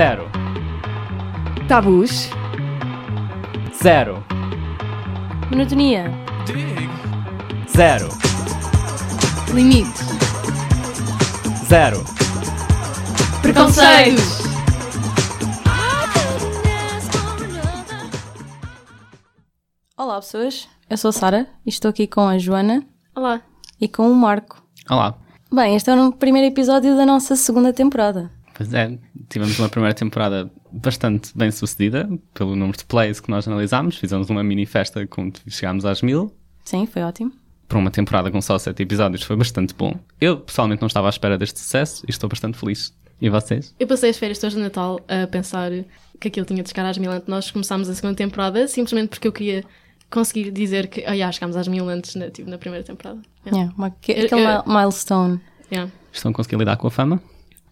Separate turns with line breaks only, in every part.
Zero.
Tabus.
Zero.
Monotonia.
Zero.
Limites.
Zero.
Preconceitos.
Olá, pessoas. Eu sou a Sara e estou aqui com a Joana
Olá.
e com o Marco.
Olá.
Bem, este é o primeiro episódio da nossa segunda temporada.
Pois é, tivemos uma primeira temporada bastante bem sucedida, pelo número de plays que nós analisámos. Fizemos uma mini festa quando chegámos às mil.
Sim, foi ótimo.
Para uma temporada com só sete episódios foi bastante bom. Eu, pessoalmente, não estava à espera deste sucesso e estou bastante feliz. E vocês?
Eu passei as férias todas de Natal a pensar que aquilo tinha de chegar às mil antes. Nós começámos a segunda temporada simplesmente porque eu queria conseguir dizer que, oh, yeah, chegámos às mil antes na, tipo, na primeira temporada. Yeah.
Yeah, uma, aquele mi- milestone.
Yeah.
Estão a conseguir lidar com a fama?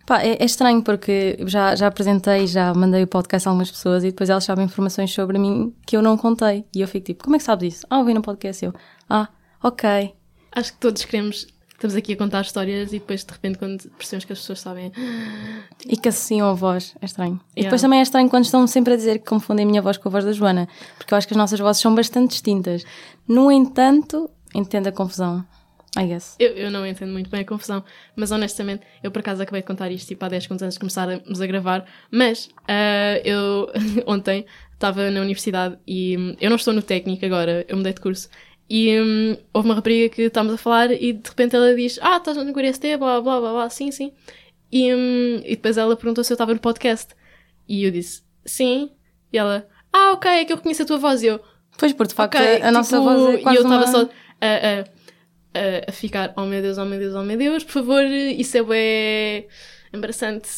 Pá, é, é estranho porque já, já apresentei, já mandei o podcast a algumas pessoas e depois elas sabem informações sobre mim que eu não contei. E eu fico tipo, como é que sabes isso? Ah, ouvi no podcast eu. Ah, ok.
Acho que todos queremos. Estamos aqui a contar histórias e depois de repente quando percebemos que as pessoas sabem.
E que associam a voz, é estranho. E
Yeah.
depois também é estranho quando estão sempre a dizer que confundem a minha voz com a voz da Joana, porque eu acho que as nossas vozes são bastante distintas. No entanto, entendo a confusão. I guess.
Eu, eu não entendo muito bem a confusão, mas honestamente, eu por acaso acabei de contar isto tipo há 10 segundos antes de começarmos a gravar, mas ah, eu ontem estava na universidade e hum, eu não estou no técnico agora, eu mudei de curso. E hum, houve uma rapariga que estávamos a falar e de repente ela diz: Ah, estás no QRST, blá blá blá blá, sim, sim. E, hum, e depois ela perguntou se eu estava no podcast. E eu disse: Sim. E ela: Ah, ok, é que eu reconheço a tua voz. E eu:
Pois, porque de facto
Ok,
a nossa
tipo,
voz é
E
quase
eu estava
uma...
só a, a, a, ficar, oh meu Deus, oh meu Deus, oh meu Deus, por favor, isso é embaraçante.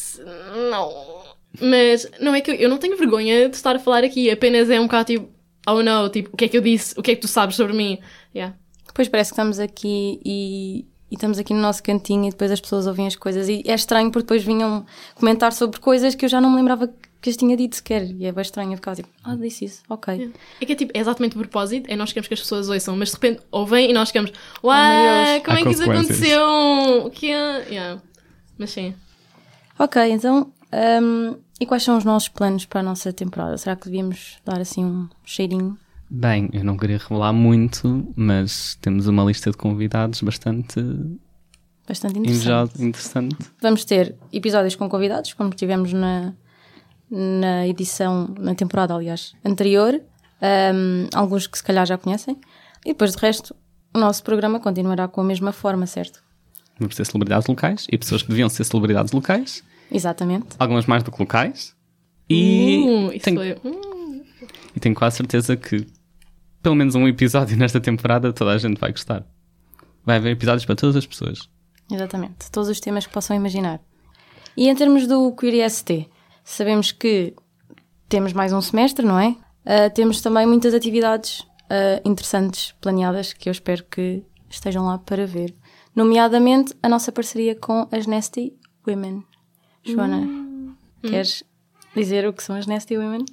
Não. Mas não é que eu, eu não tenho vergonha de estar a falar aqui, apenas é um bocado tipo, oh não, tipo, o que é que eu disse? O que é que tu sabes sobre mim? Yeah.
Depois parece que estamos aqui e, e estamos aqui no nosso cantinho e depois as pessoas ouvem as coisas e é estranho porque depois vinham comentar sobre coisas que eu já não me lembrava que as tinha dito sequer e é bem estranho eu ficava tipo, ah, disse isso, ok.
É que é tipo, é exatamente o propósito, é nós queremos que as pessoas ouçam, mas de repente ouvem e nós ficamos,
Oh,
uau,
Deus.
como
Há
é que isso aconteceu? O que é? Yeah. Mas sim.
Ok, então, hum, e quais são os nossos planos para a nossa temporada? Será que devíamos dar assim um cheirinho?
Bem, eu não queria revelar muito, mas temos uma lista de convidados bastante
Bastante interessante.
interessante.
Vamos ter episódios com convidados, como tivemos na, na edição, na temporada, aliás, anterior. Hum, alguns que se calhar já conhecem. E depois, de resto, o nosso programa continuará com a mesma forma, certo?
Vamos ter celebridades locais e pessoas que deviam ser celebridades locais,
Exatamente.
algumas mais do que locais. E,
isso
tenho,
foi. hum.
e tenho quase certeza que pelo menos um episódio nesta temporada toda a gente vai gostar. Vai haver episódios para todas as pessoas.
Exatamente. Todos os temas que possam imaginar. E em termos do Queer ST, sabemos que temos mais um semestre, não é? Ah, temos também muitas atividades ah, interessantes planeadas que eu espero que estejam lá para ver. Nomeadamente a nossa parceria com as Nasty Women. Joana, queres dizer o que são as Nasty Women?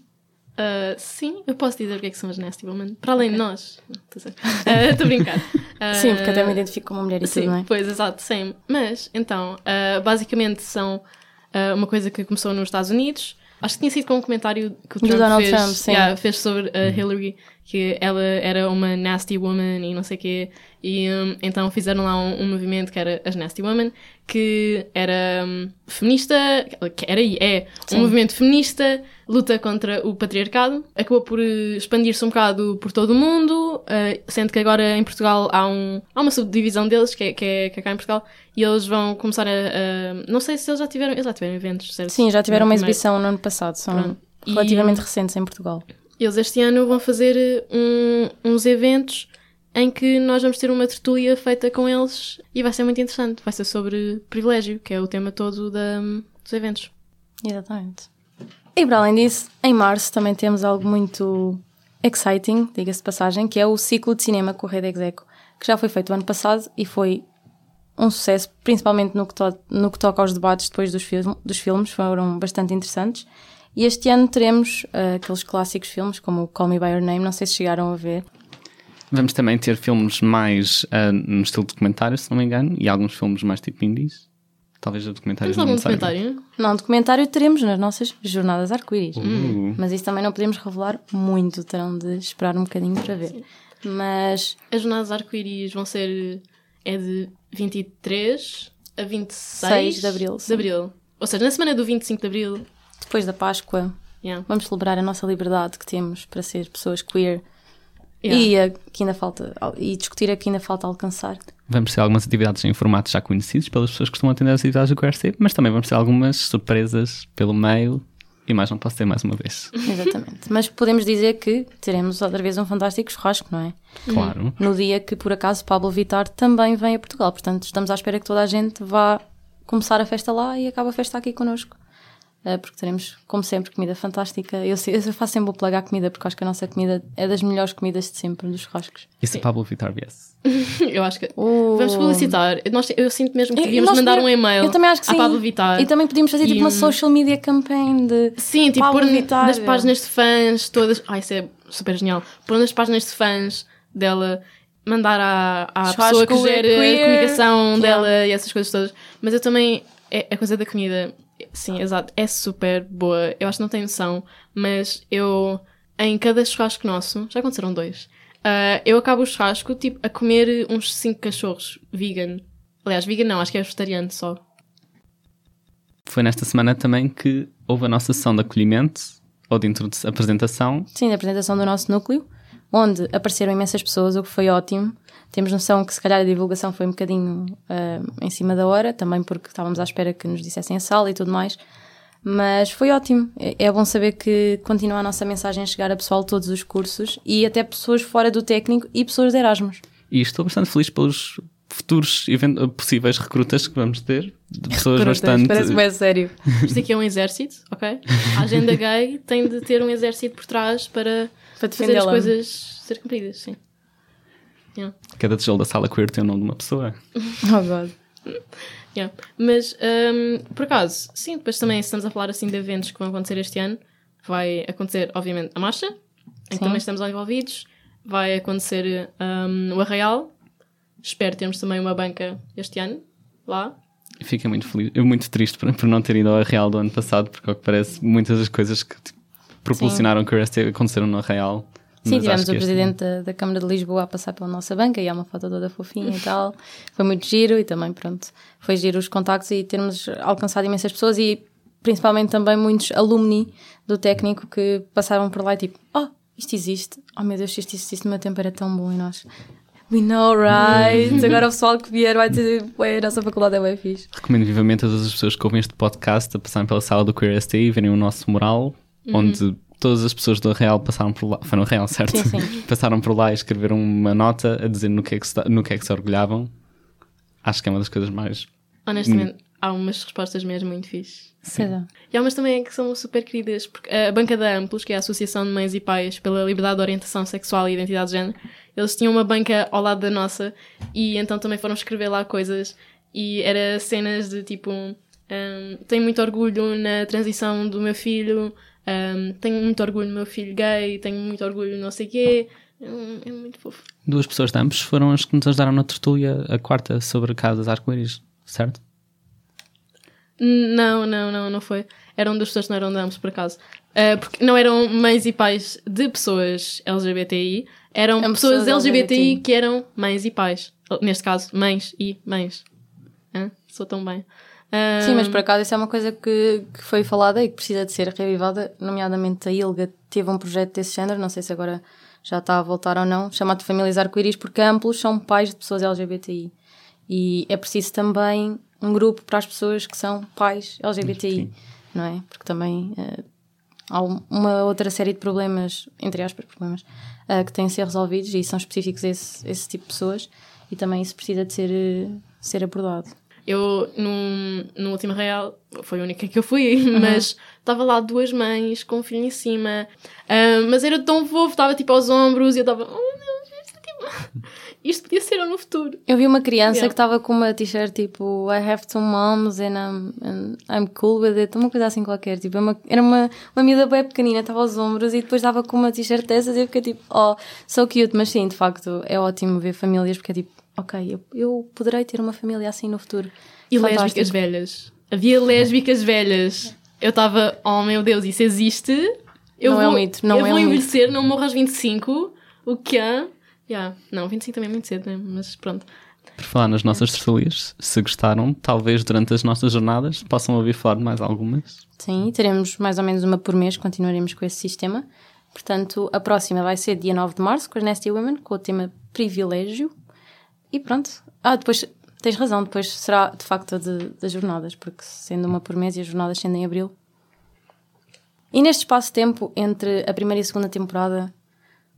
Uh, sim, eu posso dizer o que é que são as Nasty Women. Para além de nós. Estou estou a brincar. Uh,
Sim, porque até me identifico como mulher e
Sim,
tudo, não é?
pois, exato, sim. Mas, então, uh, basicamente são uh, uma coisa que começou nos Estados Unidos. Acho que tinha sido com um comentário que o Trump
Donald
fez,
Trump, sim.
yeah, fez sobre a Hillary, que ela era uma nasty woman e não sei o quê. E um, então fizeram lá um, um movimento que era as Nasty Women, que era um, feminista, que era e é
Sim.
um movimento feminista, luta contra o patriarcado. Acabou por eh, expandir-se um bocado por todo o mundo, eh, sendo que agora em Portugal há, um, há uma subdivisão deles, que é, que, é, que é cá em Portugal, e eles vão começar a, a- Não sei se eles já tiveram. Eles já tiveram eventos, certo?
Sim, já tiveram uma exibição no ano passado, são
Pronto. E-
relativamente recentes em Portugal.
Eles este ano vão fazer eh, um- uns eventos em que nós vamos ter uma tertúlia feita com eles e vai ser muito interessante. Vai ser sobre privilégio, que é o tema todo da- dos eventos.
Exatamente. E para além disso, em março também temos algo muito exciting, diga-se de passagem, que é o ciclo de cinema com a Rede Execo, que já foi feito o ano passado e foi um sucesso, principalmente no que, to- no que toca aos debates depois dos, film- dos filmes, foram bastante interessantes. E este ano teremos ah, aqueles clássicos filmes, como o Call Me By Your Name, não sei se chegaram a ver.
Vamos também ter filmes mais ah, no estilo documentário, se não me engano, e alguns filmes mais tipo indies. Talvez o documentário
Temos algum
não saiba.
documentário?
Não, documentário teremos nas nossas jornadas arco-íris.
Uh,
Mas isso também não podemos revelar muito, terão de esperar um bocadinho para ver. Mas
As jornadas arco-íris vão ser. É de 23 a 26
6 de abril,
De abril. Ou seja, na semana do 25 de abril.
depois da Páscoa,
Yeah.
vamos celebrar a nossa liberdade que temos para ser pessoas queer
Yeah.
e a que ainda falta e discutir a que ainda falta alcançar.
Vamos ter algumas atividades em formatos já conhecidos pelas pessoas que costumam atender as atividades do QRC, mas também vamos ter algumas surpresas pelo meio e mais não posso ter mais uma vez.
Exatamente. Mas podemos dizer que teremos outra vez um fantástico churrasco, não é?
Claro.
No dia que, por acaso, Pablo Vittar também vem a Portugal. Portanto, estamos à espera que toda a gente vá começar a festa lá e acabe a festa aqui connosco. Eh, porque teremos, como sempre, comida fantástica. Eu, eu faço sempre o plagar comida porque acho que a nossa comida é das melhores comidas de sempre, dos churrascos.
E se Pablo Vittar viesse?
Eu acho que.
Oh.
Vamos publicitar. Nós, eu sinto mesmo que devíamos mandar
podemos-
um e-mail
Eu também acho que
à
sim.
Pablo Vittar.
E também podíamos fazer tipo
E,
uma
hum,
social media campaign de.
Sim, tipo,
Pablo
pôr
Vittar.
nas páginas de fãs todas. Ai, isso é super genial. Pôr nas páginas de fãs dela, mandar à, à pessoa que gera a comunicação
Yeah.
dela e essas coisas todas. Mas eu também. É, a coisa da comida, sim, exato, é super boa. Eu acho que não tem noção, mas eu, em cada churrasco nosso, já aconteceram dois, ah, eu acabo o churrasco tipo, a comer uns cinco cachorros vegan. Aliás, vegan não, acho que é vegetariano só.
Foi nesta semana também que houve a nossa sessão de acolhimento ou de apresentação.
Sim, da apresentação do nosso núcleo, onde apareceram imensas pessoas, o que foi ótimo. Temos noção que se calhar a divulgação foi um bocadinho ah, em cima da hora, também porque estávamos à espera que nos dissessem a sala e tudo mais. Mas foi ótimo. É, é bom saber que continua a nossa mensagem a chegar a pessoal de todos os cursos e até pessoas fora do técnico e pessoas de Erasmus.
E estou bastante feliz pelos futuros possíveis recrutas que vamos ter. De pessoas bastante.
Parece bem sério.
Isto aqui é um exército, ok? A agenda gay tem de ter um exército por trás para,
Para
fazer as coisas ser cumpridas, sim. Yeah.
Cada tijolo da sala queer tem o nome de uma pessoa.
Oh, God.
Yeah. Mas, hum, por acaso, sim, depois também, se estamos a falar assim de eventos que vão acontecer este ano, vai acontecer, obviamente, a marcha, em que também estamos lá envolvidos, vai acontecer hum, o Arraial, espero termos também uma banca este ano, lá.
Fiquei muito feliz, eu muito triste por, por não ter ido ao Real do ano passado, porque ao que parece muitas das coisas que tipo, propulsionaram o QRST aconteceram no Real.
Sim, tivemos o
que este-
presidente da, da Câmara de Lisboa a passar pela nossa banca e há uma foto toda fofinha e tal. Foi muito giro e também, pronto, foi giro os contactos e termos alcançado imensas pessoas e principalmente também muitos alumni do técnico que passaram por lá e tipo, oh, isto existe. Oh meu Deus, isto existisse no meu tempo era tão bom e nós. We know, right? Agora o pessoal que vier vai dizer, ué, a nossa faculdade é bem fixe.
Recomendo vivamente a todas as pessoas que ouvem este podcast a passarem pela sala do QRST e verem o nosso mural, onde todas as pessoas do Real passaram por lá. Foi no Real, certo?
Sim, sim.
passaram por lá e escreveram uma nota a dizer no que, é que se, no que é que se orgulhavam. Acho que é uma das coisas mais.
Honestamente, há umas respostas mesmo muito fixe.
Seja,
E há umas também que são super queridas, porque a Banca da Amplos, que é a Associação de Mães e Pais pela Liberdade de Orientação Sexual e Identidade de Género, eles tinham uma banca ao lado da nossa e então também foram escrever lá coisas e era cenas de tipo hum, tenho muito orgulho na transição do meu filho, hum, tenho muito orgulho no meu filho gay, tenho muito orgulho no não sei quê. Hum, É muito fofo.
Duas pessoas de ambos foram as que nos ajudaram na tertúlia, a quarta, sobre casas arco-íris, certo?
Não, não, não, não foi. Eram duas pessoas que não eram de ambos, por acaso. Ah, porque não eram mães e pais de pessoas LGBTI, eram
Eram
pessoas,
pessoas
LGBTI,
LGBTI.
que eram mães e pais. Neste caso, mães e mães. Hã? Sou tão bem. Ah,
Sim, mas por acaso isso é uma coisa que, que foi falada e que precisa de ser reavivada, nomeadamente a ILGA teve um projeto desse género, não sei se agora já está a voltar ou não, chamado Famílias Arco-Íris, porque amplos são pais de pessoas LGBTI. E é preciso também um grupo para as pessoas que são pais LGBTI, não é? Porque também eh, há um- uma outra série de problemas, entre aspas, problemas, eh, que têm de ser resolvidos e são específicos a esse, esse tipo de pessoas e também isso precisa de ser, eh, ser abordado.
Eu, no, no último real, foi a única que eu fui, mas estava lá duas mães com um filho em cima. Ah, mas era tão fofo, estava tipo aos ombros e eu estava, oh meu Deus, isto, é tipo... isto podia ser no futuro.
Eu vi uma criança
Yeah.
que estava com uma t-shirt tipo I have two moms and I'm, and I'm cool with it, uma coisa assim qualquer. Tipo, é uma- era uma, uma miúda bem pequenina, estava aos ombros e depois estava com uma t-shirt dessas e eu fiquei tipo, oh, so cute. Mas sim, de facto, é ótimo ver famílias porque é tipo, ok, eu, eu poderei ter uma família assim no futuro.
E
Fantástico.
lésbicas velhas. Havia lésbicas velhas. Eu estava, oh meu Deus, isso existe. Eu
Não é
vou,
um mito, não
eu
é
vou
um mito.
envelhecer, não morro aos 25. O que é? Yeah. Não, 25 também é muito cedo, né? Mas pronto.
Por falar nas nossas tertulias, se gostaram, talvez durante as nossas jornadas possam ouvir falar de mais algumas.
Sim, teremos mais ou menos uma por mês, continuaremos com esse sistema. Portanto, a próxima vai ser dia 9 de março, com as Nasty Women, com o tema privilégio. E pronto. Ah, depois, tens razão, depois será de facto a de, das jornadas, porque sendo uma por mês e as jornadas sendo em abril. E neste espaço-tempo, entre a primeira e a segunda temporada,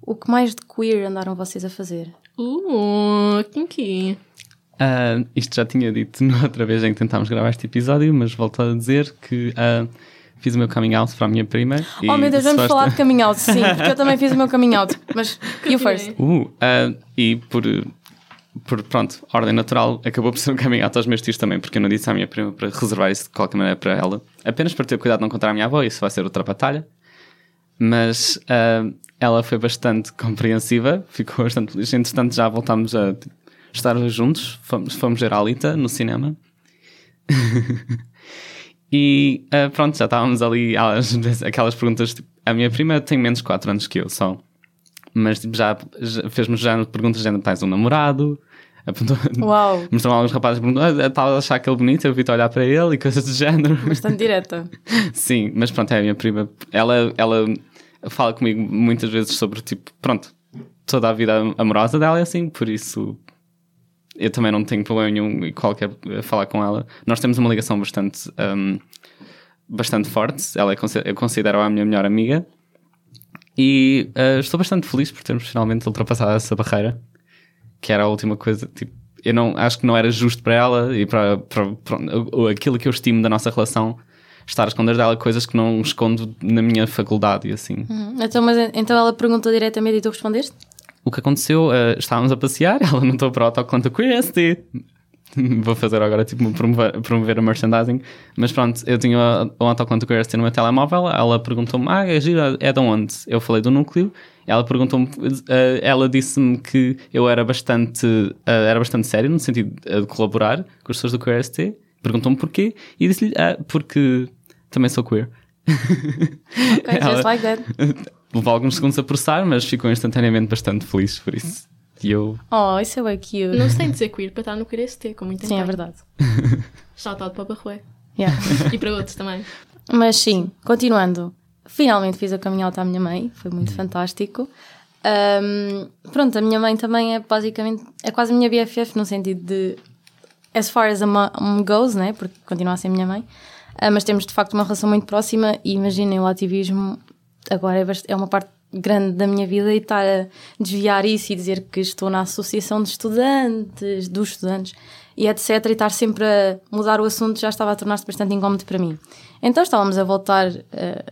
o que mais de queer andaram vocês a fazer?
Uh, kinky.
Ah, isto já tinha dito na outra vez em que tentámos gravar este episódio, mas volto a dizer que ah, fiz o meu coming out para a minha prima.
oh meu Deus, vamos falar de coming out, sim, porque eu também fiz o meu coming out. Mas you first.
Uh, e por, por, pronto, ordem natural, acabou por ser um coming out aos meus tios também, porque eu não disse à minha prima para reservar isso de qualquer maneira para ela. Apenas para ter cuidado de não contar à minha avó, isso vai ser outra batalha. Mas ah, ela foi bastante compreensiva, ficou bastante feliz. Entretanto, já voltámos a tipo, estar juntos, fomos, fomos ver a Alita no cinema. e ah, pronto, já estávamos ali aquelas perguntas. Tipo, a minha prima tem menos 4 anos que eu só. Mas tipo, já, já fez-me já perguntas de género, tens um namorado?
Uau,
Mostrou alguns rapazes e perguntou, ah, estava a achar aquele bonito, eu vi-te olhar para ele e coisas do género.
bastante direta.
Sim, mas pronto, é a minha prima. Ela, ela fala comigo muitas vezes sobre, tipo, pronto, toda a vida amorosa dela é assim, por isso eu também não tenho problema nenhum em qualquer a falar com ela. Nós temos uma ligação bastante, hum, bastante forte. Ela é, eu considero a minha melhor amiga. E ah, estou bastante feliz por termos finalmente ultrapassado essa barreira, que era a última coisa, tipo, eu não acho que não era justo para ela e para, para, para aquilo que eu estimo da nossa relação estar a esconder dela coisas que não escondo na minha faculdade e assim.
Uhum. Então, mas, então ela perguntou diretamente e tu respondeste?
O que aconteceu, eh, estávamos a passear, ela notou para o autocolante QST. Vou fazer agora, tipo, promover, promover a merchandising. Mas pronto, eu tinha o autocolante QST no meu telemóvel, ela perguntou-me, ah, é gira, é de onde? Eu falei do núcleo, ela perguntou-me, eh, ela disse-me que eu era bastante, eh, era bastante sério, no sentido eh, de colaborar com as pessoas do QST. Perguntou-me porquê, e disse-lhe, ah, porque também sou queer.
Ok, just
Ela-
like that.
Levou alguns segundos a processar, mas ficou instantaneamente bastante feliz por isso. E eu
Oh, isso é bem cute.
Não se tem de ser queer para estar no Queer ST, como muito
Sim, é verdade.
Shout out para o Barroé.
Yeah.
E para outros também.
Mas sim, continuando. Finalmente fiz a caminhada à minha mãe, foi muito fantástico. Ahm, pronto, a minha mãe também é basicamente, é quase a minha BFF no sentido de, as far as a mom goes, né? Porque continua a ser minha mãe. Ah, mas temos de facto uma relação muito próxima e imaginem o ativismo agora é, é uma parte grande da minha vida e estar a desviar isso e dizer que estou na associação de estudantes, dos estudantes e etc. E estar sempre a mudar o assunto já estava a tornar-se bastante incómodo para mim. Então estávamos a voltar eh,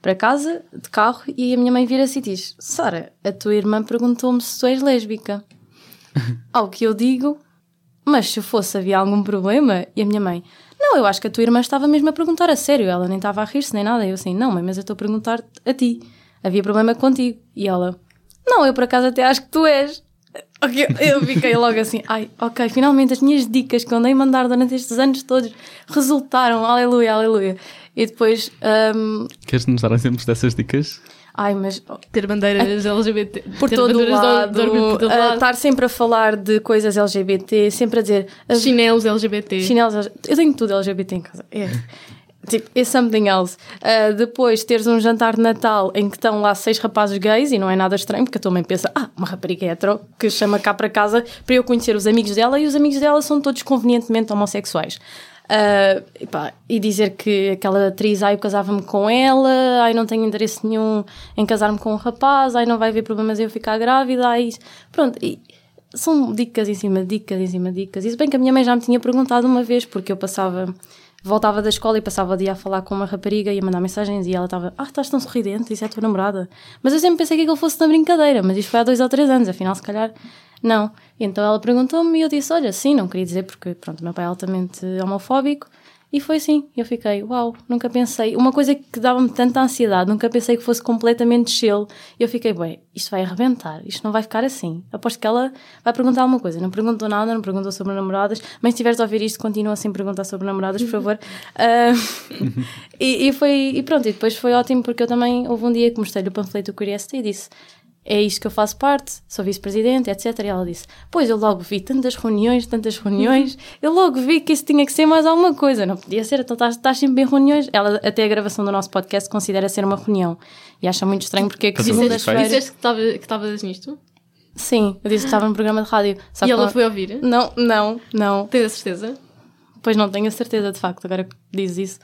para casa de carro e a minha mãe vira-se e diz: Sara, a tua irmã perguntou-me se tu és lésbica. Ao que eu digo, mas se fosse havia algum problema? E a minha mãe, não, eu acho que a tua irmã estava mesmo a perguntar a sério, ela nem estava a rir-se nem nada. E eu assim, não, mãe, mas eu estou a perguntar a ti. Havia problema contigo. E ela, não, eu por acaso até acho que tu és. Eu fiquei logo assim, ai, ok, finalmente as minhas dicas que andei a mandar durante estes anos todos resultaram, aleluia, aleluia. E depois, hum,
queres nos dar exemplos dessas dicas?
ai, mas
Ter bandeiras LGBT.
por
ter
todo o lado,
de orgulho por todo
a
lado.
estar sempre a falar de coisas LGBT, sempre a dizer as
Chinelos LGBT.
chinelos, eu tenho tudo LGBT em casa. É. Tipo, é something else. Uh, depois teres um jantar de Natal em que estão lá seis rapazes gays e não é nada estranho, porque a tua mãe pensa, ah, uma rapariga hetero que chama cá para casa para eu conhecer os amigos dela e os amigos dela são todos convenientemente homossexuais. Uh, epá, e dizer que aquela atriz, ai, eu casava-me com ela, ai, não tenho interesse nenhum em casar-me com um rapaz, ai, não vai haver problemas em eu ficar grávida, ai, pronto. E, são dicas em cima de dicas em cima de dicas. Isso bem que a minha mãe já me tinha perguntado uma vez, porque eu passava, voltava da escola e passava o dia a falar com uma rapariga e a mandar mensagens e ela estava, ah, estás tão sorridente, isso é a tua namorada. Mas eu sempre pensei que aquilo fosse na brincadeira, mas isto foi há dois ou três anos, afinal, se calhar, não. Então ela perguntou-me e eu disse, olha, sim, não queria dizer porque, pronto, o meu pai é altamente homofóbico E foi assim, eu fiquei, uau, nunca pensei. Uma coisa que dava-me tanta ansiedade, nunca pensei que fosse completamente chill. E eu fiquei, bem, isto vai arrebentar, isto não vai ficar assim. Aposto que ela vai perguntar alguma coisa. Não perguntou nada, não perguntou sobre namoradas, mas se tiveres a ouvir isto, continua sem perguntar sobre namoradas, por favor. Uh, e, e, foi, e pronto, e depois foi ótimo porque eu também, houve um dia que mostrei-lhe o panfleto do Curiosity e disse: é isto que eu faço parte, sou vice-presidente, etc. E ela disse: Pois eu logo vi tantas reuniões, tantas reuniões, eu logo vi que isso tinha que ser mais alguma coisa, não podia ser, então estás, estás sempre em reuniões. Ela, até a gravação do nosso podcast, considera ser uma reunião e acha muito estranho porque é que
segundas-feiras. Disseste que estavas nisto?
Sim, eu disse que estava no programa de rádio.
e ela foi ouvir?
Não, não, não.
Tens a certeza?
Pois não tenho a certeza, de facto, agora que diz isso.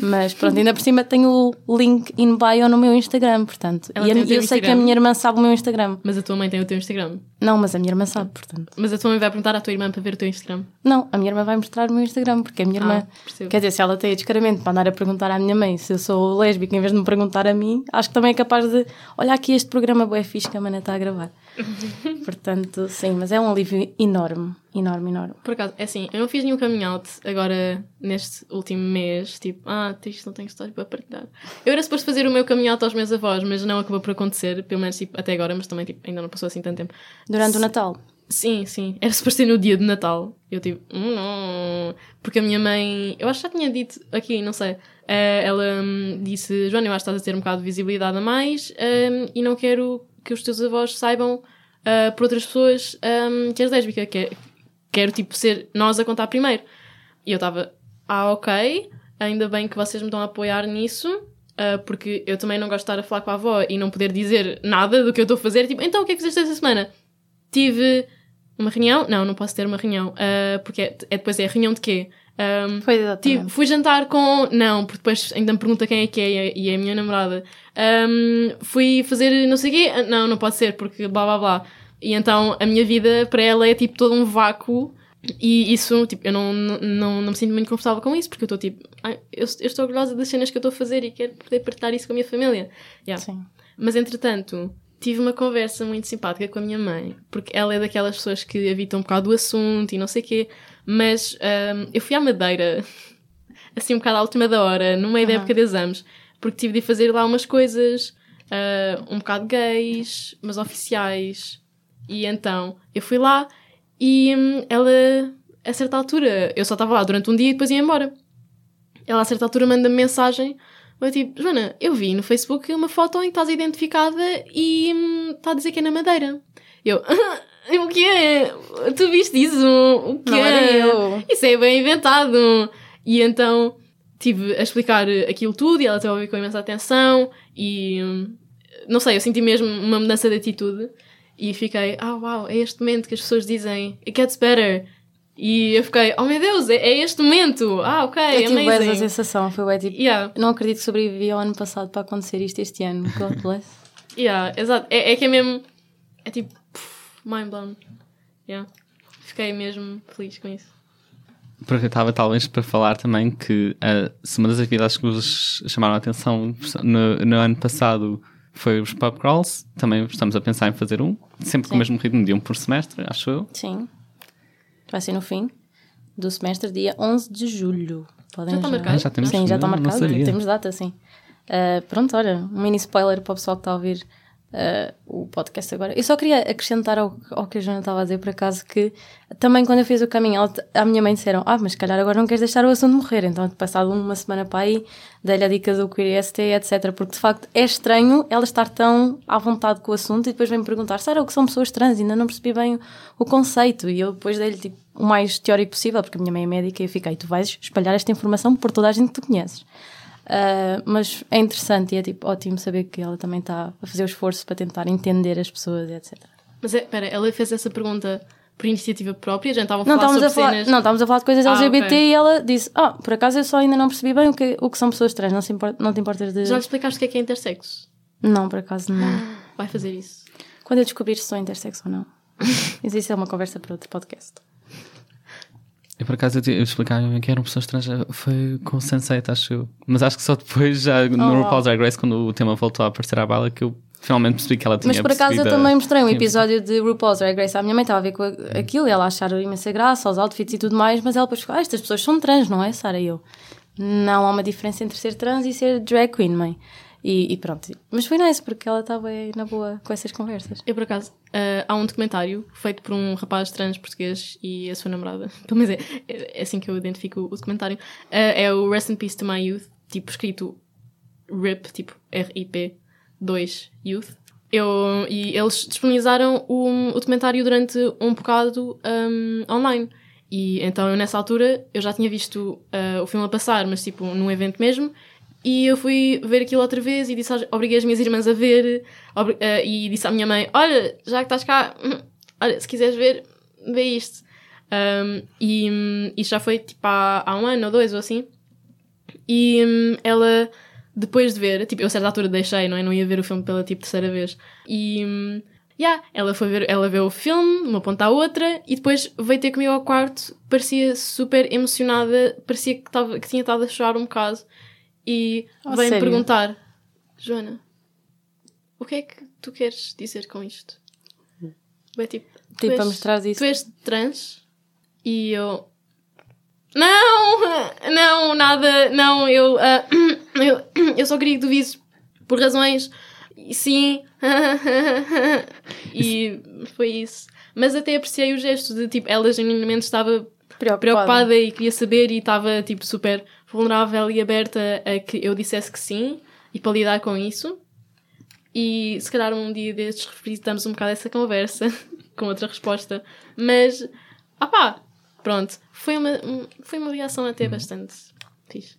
Mas pronto, ainda por cima tenho o link in bio no meu Instagram, portanto. Ela e a, eu sei Instagram. que a minha irmã sabe o meu Instagram.
Mas a tua mãe tem o teu Instagram?
Não, mas a minha irmã sabe, portanto.
Mas a tua mãe vai perguntar à tua irmã para ver o teu Instagram?
Não, a minha irmã vai mostrar o meu Instagram, porque a minha irmã. Ah, quer dizer, se ela tem descaramento para andar a perguntar à minha mãe se eu sou lésbica em vez de me perguntar a mim, acho que também é capaz de. Olha aqui este programa boé fixe que a mana está a gravar. Portanto, sim, mas é um alívio enorme, enorme, enorme.
Por acaso, é assim, eu não fiz nenhum coming out agora neste último mês, tipo, ah, triste, não tenho história para partilhar. Eu era suposto fazer o meu coming out aos meus avós, mas não acabou por acontecer, pelo menos tipo, até agora, mas também tipo, ainda não passou assim tanto tempo.
Durante Se... o Natal?
Sim, sim. Era suposto ser no dia de Natal. Eu tipo, hum, não. Porque a minha mãe, eu acho que já tinha dito aqui, não sei. Uh, ela um, disse: Joana, eu acho que estás a ter um bocado de visibilidade a mais um, e não quero que os teus avós saibam uh, por outras pessoas um, que és lésbica. Que é, quero, tipo, ser nós a contar primeiro. E eu estava, ah, ok, ainda bem que vocês me estão a apoiar nisso, uh, porque eu também não gosto de estar a falar com a avó e não poder dizer nada do que eu estou a fazer. Tipo, então o que é que fizeste esta semana? Tive uma reunião? Não, não posso ter uma reunião, uh, porque é, é, depois é reunião de quê?
Um, foi exatamente.
fui jantar com. Não, porque depois ainda me pergunta quem é que é e é a minha namorada. Um, fui fazer não sei o quê. Ah, não, não pode ser porque blá blá blá. E então a minha vida para ela é tipo todo um vácuo. E isso, tipo, eu não, não, não me sinto muito confortável com isso, porque eu estou tipo, eu, eu, estou orgulhosa das cenas que eu estou a fazer e quero poder partilhar isso com a minha família. Yeah. Sim. Mas entretanto, tive uma conversa muito simpática com a minha mãe, porque ela é daquelas pessoas que evitam um bocado o assunto e não sei o quê. Mas um, eu fui à Madeira, assim um bocado à última da hora, no meio uhum. da época de exames, porque tive de fazer lá umas coisas uh, um bocado gays, mas oficiais. E então eu fui lá e um, ela, a certa altura, eu só estava lá durante um dia e depois ia embora. Ela, a certa altura, manda-me mensagem. Eu tipo, Joana, eu vi no Facebook uma foto em que estás identificada e hum, está a dizer que é na Madeira. Eu, O que é? Tu viste isso? O que
Não
é?
eu.
Isso é bem inventado. E então tive a explicar aquilo tudo e ela teve a ouvir com imensa atenção e não sei, eu senti mesmo uma mudança de atitude e fiquei, ah uau, é este momento que as pessoas dizem it gets better. E eu fiquei, oh meu Deus, é, é este momento. Ah, ok, eu
tive
amazing.
essa sensação, foi bem tipo, yeah. não acredito que sobrevivi ao ano passado para acontecer isto este ano. God bless.
yeah, exato. É, é que é mesmo, é tipo, mind blown. Yeah. Fiquei mesmo feliz com isso.
Aproveitava talvez para falar também que uh, se uma das atividades que vos chamaram a atenção no, no ano passado foi os pub crawls, também estamos a pensar em fazer um, sempre Sim. com o mesmo ritmo de um por semestre, acho eu.
Sim. Vai ser no fim do semestre, dia 11 de julho.
Podem já está marcado? Ah,
já temos,
sim, já está marcado. Temos data, sim. Uh, pronto, olha, um mini spoiler para o pessoal que está a ouvir uh, o podcast agora. Eu só queria acrescentar ao, ao que a Joana estava a dizer, por acaso, que também quando eu fiz o caminho alto, a minha mãe disseram: Ah, mas se calhar agora não queres deixar o assunto morrer. Então, passado uma semana para aí, dei-lhe a dica do Queer ST, etc. Porque de facto é estranho ela estar tão à vontade com o assunto e depois vem-me perguntar: Será o que são pessoas trans? Ainda não percebi bem o, o conceito. E eu depois dei-lhe tipo, o mais teórico possível, porque a minha mãe é médica e eu fiquei: Tu vais espalhar esta informação por toda a gente que tu conheces. Uh, mas é interessante e é tipo ótimo saber que ela também está a fazer o esforço para tentar entender as pessoas, etc.
Mas é, espera, ela fez essa pergunta por iniciativa própria? Já estavam a falar não, sobre
a falar,
cenas...
Não, estávamos a falar de coisas ah, LGBT okay. e ela disse: Ah, por acaso eu só ainda não percebi bem o que, o que são pessoas trans, não, se importa, não te importas de.
Já lhe explicaste o que é que é intersexo?
Não, por acaso não.
Vai fazer isso.
Quando eu descobrir se sou intersexo ou não. Mas isso é uma conversa para outro podcast.
Eu por acaso eu, explicava que eram pessoas trans, foi com o Sensei, acho eu. Mas acho que só depois, já no oh. RuPaul's Drag Race, quando o tema voltou a aparecer à bala, que eu finalmente percebi que ela tinha
Mas por acaso eu também mostrei um episódio de RuPaul's Drag Race à minha mãe, estava a ver com aquilo e ela achar imensa graça, aos outfits e tudo mais, mas ela depois ficou, ah, estas pessoas são trans, não é, Sara? E eu, não há uma diferença entre ser trans e ser drag queen, mãe. E, e pronto. Mas foi nice, porque ela estava na boa com essas conversas.
Eu, por acaso, ah, há um documentário feito por um rapaz trans português e a sua namorada. Pelo menos é, é assim que eu identifico o documentário. Ah, é o Rest in Peace to My Youth, tipo escrito RIP, tipo R-I-P 2 Youth. Eu, e eles disponibilizaram o, o documentário durante um bocado um, online. E então eu nessa altura eu já tinha visto ah, o filme a passar, mas tipo num evento mesmo. E eu fui ver aquilo outra vez e disse, às- obriguei as minhas irmãs a ver obri- ah, e disse à minha mãe: Olha, já que estás cá, hum, olha, se quiseres ver, vê isto. Um, e isto já foi tipo há, há um ano ou dois ou assim. E hum, ela, depois de ver, tipo, eu a certa altura deixei, não é? Não ia ver o filme pela tipo terceira vez. E, hum, yeah, ela foi ver, ela viu o filme, de uma ponta à outra, e depois veio ter comigo ao quarto, parecia super emocionada, parecia que, tava, que tinha estado a chorar um bocado. E
Oh, sério?
perguntar, Joana, o que é que tu queres dizer com isto? Bem, tipo, tu
Tipo,
és-
mostrar isso.
Tu és trans? E eu. Não! Não, nada, não, eu. ah, eu, eu só queria que tu visses por razões. Sim. e foi isso. Mas até apreciei o gesto de tipo, ela genuinamente estava
Preocupada.
preocupada e queria saber e estava tipo super vulnerável e aberta a que eu dissesse que sim e para lidar com isso. E se calhar um dia destes revisitamos um bocado essa conversa com outra resposta. Mas, ah pá, pronto. Foi uma, um- foi uma reação até bastante fixe.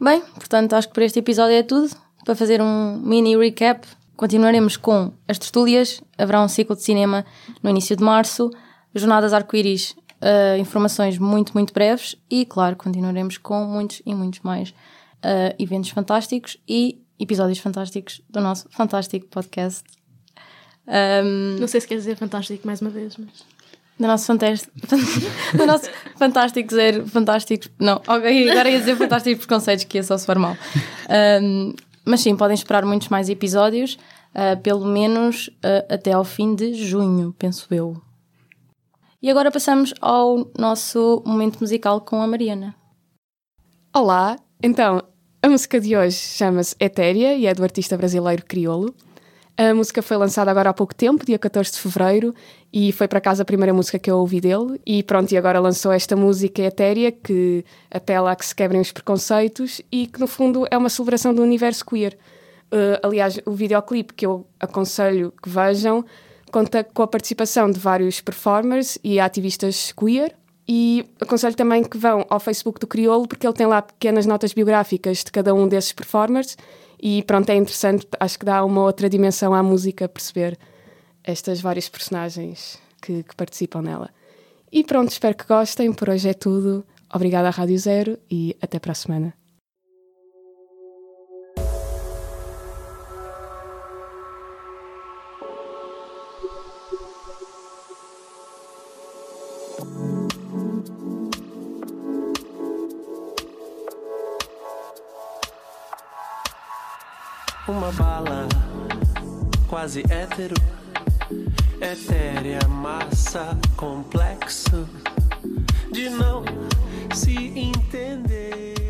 Bem, portanto, acho que por este episódio é tudo. Para fazer um mini recap, continuaremos com as tertúlias. Haverá um ciclo de cinema no início de março. Jornadas arco-íris, eh, informações muito, muito breves. E, claro, continuaremos com muitos e muitos mais eh, eventos fantásticos e episódios fantásticos do nosso fantástico podcast. Ahm,
Não sei se quer dizer fantástico mais uma vez, mas.
do nosso fantástico. do nosso fantástico zero. Fantástico. Não, ok, agora ia dizer fantásticos preconceitos que ia só se for mal. Ahm, mas sim, podem esperar muitos mais episódios, ah, pelo menos ah, até ao fim de junho, penso eu. E agora passamos ao nosso momento musical com a Mariana.
Olá, então a música de hoje chama-se Etérea e é do artista brasileiro Criolo. A música foi lançada agora há pouco tempo, dia 14 de fevereiro, e foi para casa a primeira música que eu ouvi dele. E pronto, e agora lançou esta música Etérea que apela a que se quebrem os preconceitos e que no fundo é uma celebração do universo queer. Uh, aliás, o videoclipe que eu aconselho que vejam conta com a participação de vários performers e ativistas queer. E aconselho também que vão ao Facebook do Criolo, porque ele tem lá pequenas notas biográficas de cada um desses performers. E pronto, é interessante, acho que dá uma outra dimensão à música perceber estas várias personagens que, que participam nela. E pronto, espero que gostem. Por hoje é tudo. Obrigada à Rádio Zero e até para a semana.
quase hétero, etérea massa complexo de não se entender.